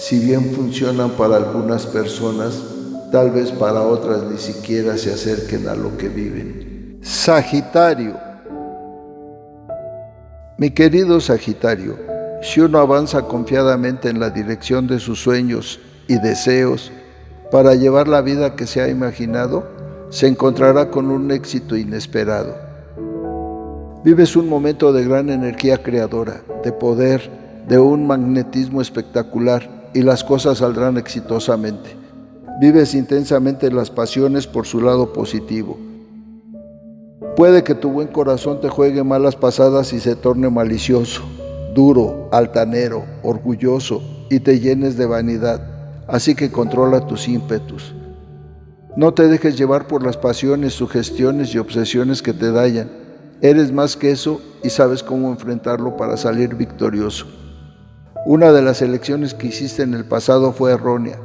si bien funcionan para algunas personas, tal vez para otras ni siquiera se acerquen a lo que viven. Sagitario mi querido Sagitario, si uno avanza confiadamente en la dirección de sus sueños y deseos para llevar la vida que se ha imaginado, se encontrará con un éxito inesperado. Vives un momento de gran energía creadora, de poder, de un magnetismo espectacular y las cosas saldrán exitosamente. Vives intensamente las pasiones por su lado positivo Puede que tu buen corazón te juegue malas pasadas y se torne malicioso, duro, altanero, orgulloso y te llenes de vanidad. Así que controla tus ímpetus. No te dejes llevar por las pasiones, sugestiones y obsesiones que te dañan. Eres más que eso y sabes cómo enfrentarlo para salir victorioso. Una de las elecciones que hiciste en el pasado fue errónea.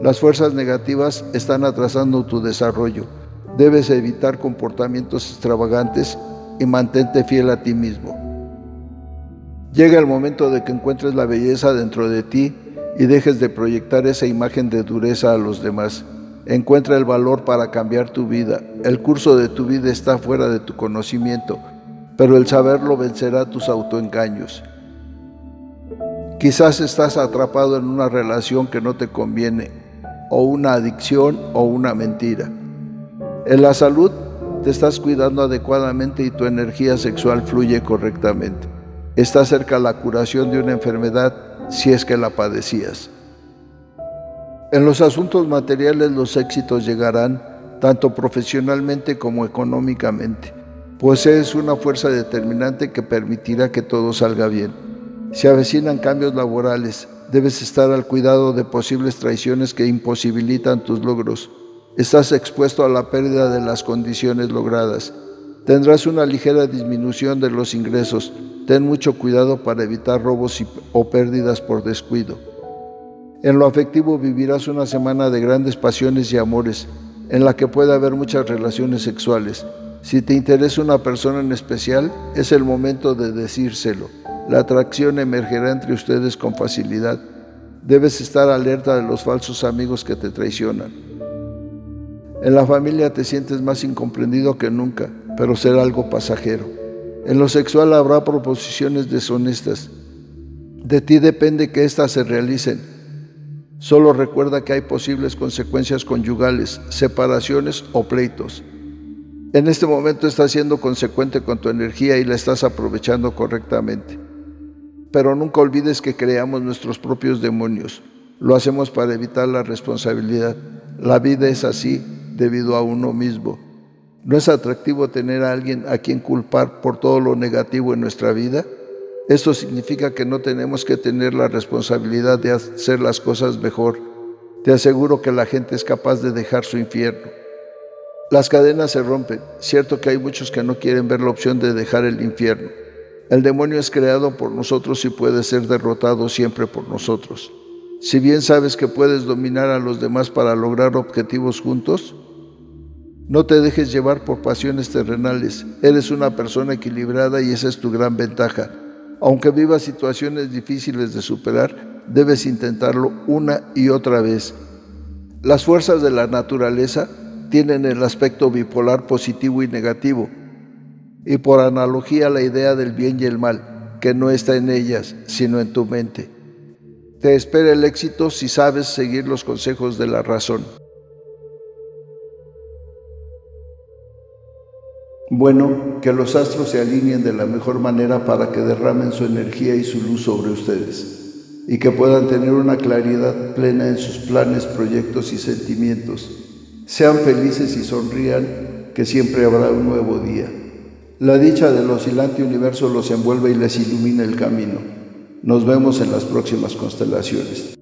Las fuerzas negativas están atrasando tu desarrollo Debes evitar comportamientos extravagantes y mantente fiel a ti mismo. Llega el momento de que encuentres la belleza dentro de ti y dejes de proyectar esa imagen de dureza a los demás. Encuentra el valor para cambiar tu vida. El curso de tu vida está fuera de tu conocimiento, pero el saberlo vencerá tus autoengaños. Quizás estás atrapado en una relación que no te conviene, o una adicción o una mentira. En la salud te estás cuidando adecuadamente y tu energía sexual fluye correctamente. Está cerca la curación de una enfermedad si es que la padecías. En los asuntos materiales los éxitos llegarán tanto profesionalmente como económicamente. Posees una fuerza determinante que permitirá que todo salga bien. Se avecinan cambios laborales. Debes estar al cuidado de posibles traiciones que imposibilitan tus logros estás expuesto a la pérdida de las condiciones logradas. Tendrás una ligera disminución de los ingresos. Ten mucho cuidado para evitar robos o pérdidas por descuido. En lo afectivo vivirás una semana de grandes pasiones y amores, en la que puede haber muchas relaciones sexuales. Si te interesa una persona en especial, es el momento de decírselo. La atracción emergerá entre ustedes con facilidad. Debes estar alerta de los falsos amigos que te traicionan. En la familia te sientes más incomprendido que nunca, pero será algo pasajero. En lo sexual habrá proposiciones deshonestas. De ti depende que éstas se realicen. Solo recuerda que hay posibles consecuencias conyugales, separaciones o pleitos. En este momento estás siendo consecuente con tu energía y la estás aprovechando correctamente. Pero nunca olvides que creamos nuestros propios demonios. Lo hacemos para evitar la responsabilidad. La vida es así debido a uno mismo. ¿No es atractivo tener a alguien a quien culpar por todo lo negativo en nuestra vida? Esto significa que no tenemos que tener la responsabilidad de hacer las cosas mejor. Te aseguro que la gente es capaz de dejar su infierno. Las cadenas se rompen. Cierto que hay muchos que no quieren ver la opción de dejar el infierno. El demonio es creado por nosotros y puede ser derrotado siempre por nosotros. Si bien sabes que puedes dominar a los demás para lograr objetivos juntos, no te dejes llevar por pasiones terrenales. Eres una persona equilibrada y esa es tu gran ventaja. Aunque vivas situaciones difíciles de superar, debes intentarlo una y otra vez. Las fuerzas de la naturaleza tienen el aspecto bipolar positivo y negativo, y por analogía la idea del bien y el mal, que no está en ellas, sino en tu mente. Te espera el éxito si sabes seguir los consejos de la razón. Bueno, que los astros se alineen de la mejor manera para que derramen su energía y su luz sobre ustedes y que puedan tener una claridad plena en sus planes, proyectos y sentimientos. Sean felices y sonrían, que siempre habrá un nuevo día. La dicha del oscilante universo los envuelve y les ilumina el camino. Nos vemos en las próximas constelaciones.